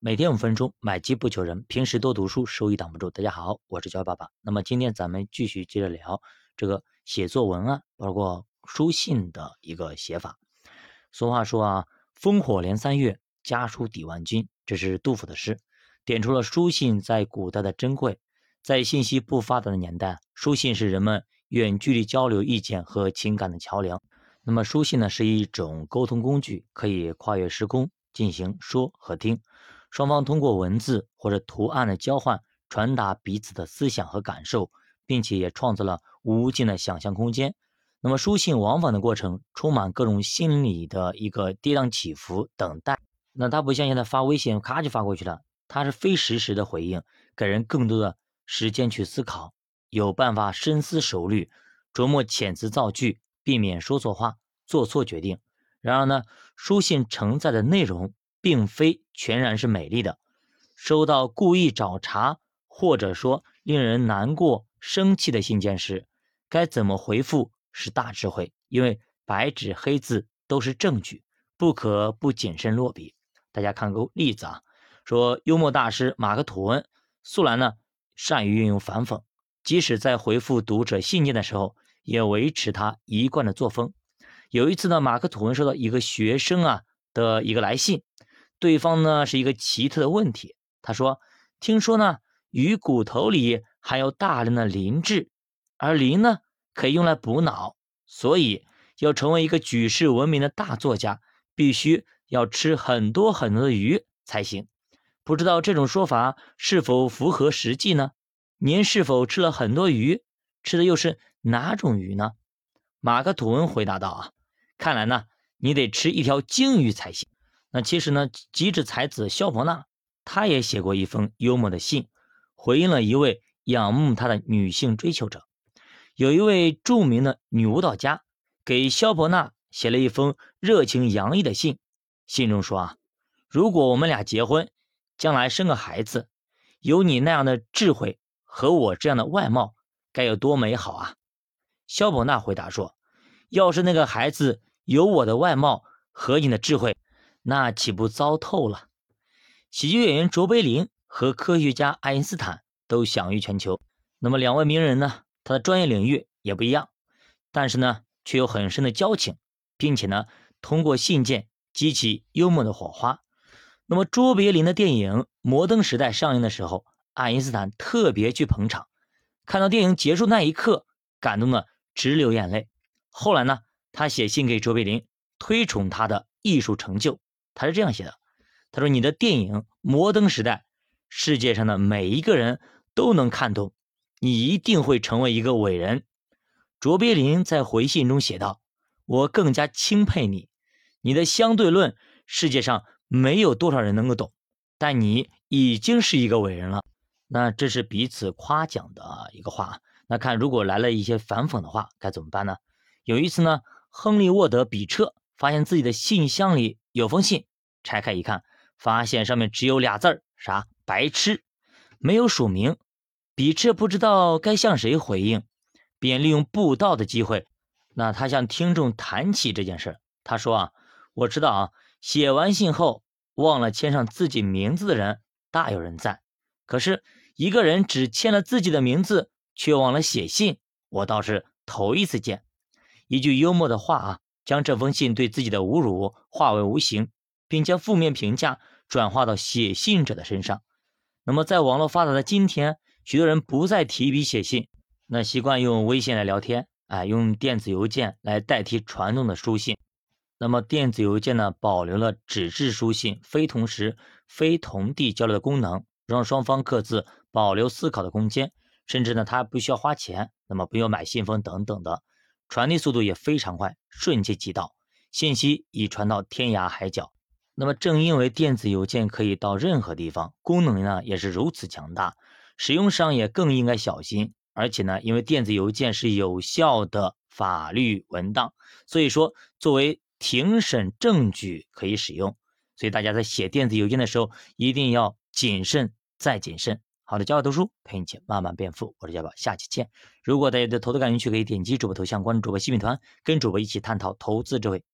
每天五分钟，买机不求人。平时多读书，收益挡不住。大家好，我是焦爸爸。那么今天咱们继续接着聊这个写作文案，包括书信的一个写法。俗话说啊，烽火连三月，家书抵万金。这是杜甫的诗，点出了书信在古代的珍贵。在信息不发达的年代，书信是人们远距离交流意见和情感的桥梁。那么书信呢，是一种沟通工具，可以跨越时空进行说和听。双方通过文字或者图案的交换，传达彼此的思想和感受，并且也创造了无尽的想象空间。那么书信往返的过程充满各种心理的一个跌宕起伏、等待。那它不像现在发微信，咔就发过去了，它是非实时的回应，给人更多的时间去思考，有办法深思熟虑，琢磨遣词造句，避免说错话、做错决定。然而呢，书信承载的内容。并非全然是美丽的。收到故意找茬或者说令人难过、生气的信件时，该怎么回复是大智慧。因为白纸黑字都是证据，不可不谨慎落笔。大家看个例子啊，说幽默大师马克吐温素来呢善于运用反讽，即使在回复读者信件的时候，也维持他一贯的作风。有一次呢，马克吐温收到一个学生啊的一个来信。对方呢是一个奇特的问题，他说：“听说呢鱼骨头里含有大量的磷质，而磷呢可以用来补脑，所以要成为一个举世闻名的大作家，必须要吃很多很多的鱼才行。不知道这种说法是否符合实际呢？您是否吃了很多鱼？吃的又是哪种鱼呢？”马克吐温回答道：“啊，看来呢你得吃一条鲸鱼才行。”其实呢，机智才子萧伯纳，他也写过一封幽默的信，回应了一位仰慕他的女性追求者。有一位著名的女舞蹈家给萧伯纳写了一封热情洋溢的信，信中说啊，如果我们俩结婚，将来生个孩子，有你那样的智慧和我这样的外貌，该有多美好啊！萧伯纳回答说，要是那个孩子有我的外貌和你的智慧。那岂不糟透了？喜剧演员卓别林和科学家爱因斯坦都享誉全球。那么两位名人呢？他的专业领域也不一样，但是呢，却有很深的交情，并且呢，通过信件激起幽默的火花。那么卓别林的电影《摩登时代》上映的时候，爱因斯坦特别去捧场，看到电影结束那一刻，感动的直流眼泪。后来呢，他写信给卓别林，推崇他的艺术成就。他是这样写的：“他说，你的电影《摩登时代》，世界上的每一个人都能看懂，你一定会成为一个伟人。”卓别林在回信中写道：“我更加钦佩你，你的相对论，世界上没有多少人能够懂，但你已经是一个伟人了。”那这是彼此夸奖的一个话。那看如果来了一些反讽的话，该怎么办呢？有一次呢，亨利沃德比彻发现自己的信箱里有封信。拆开一看，发现上面只有俩字儿，啥？白痴，没有署名。比彻不知道该向谁回应，便利用布道的机会，那他向听众谈起这件事。他说啊，我知道啊，写完信后忘了签上自己名字的人大有人在，可是一个人只签了自己的名字，却忘了写信，我倒是头一次见。一句幽默的话啊，将这封信对自己的侮辱化为无形。并将负面评价转化到写信者的身上。那么，在网络发达的今天，许多人不再提笔写信，那习惯用微信来聊天，哎，用电子邮件来代替传统的书信。那么，电子邮件呢，保留了纸质书信非同时、非同地交流的功能，让双方各自保留思考的空间，甚至呢，它不需要花钱，那么不用买信封等等的，传递速度也非常快，瞬间即到，信息已传到天涯海角。那么正因为电子邮件可以到任何地方，功能呢也是如此强大，使用上也更应该小心。而且呢，因为电子邮件是有效的法律文档，所以说作为庭审证据可以使用。所以大家在写电子邮件的时候一定要谨慎再谨慎。好的，教我读书陪你一起慢慢变富，我是教宝，下期见。如果大家对投资感兴趣，可以点击主播头像关注主播新品团，跟主播一起探讨投资智慧。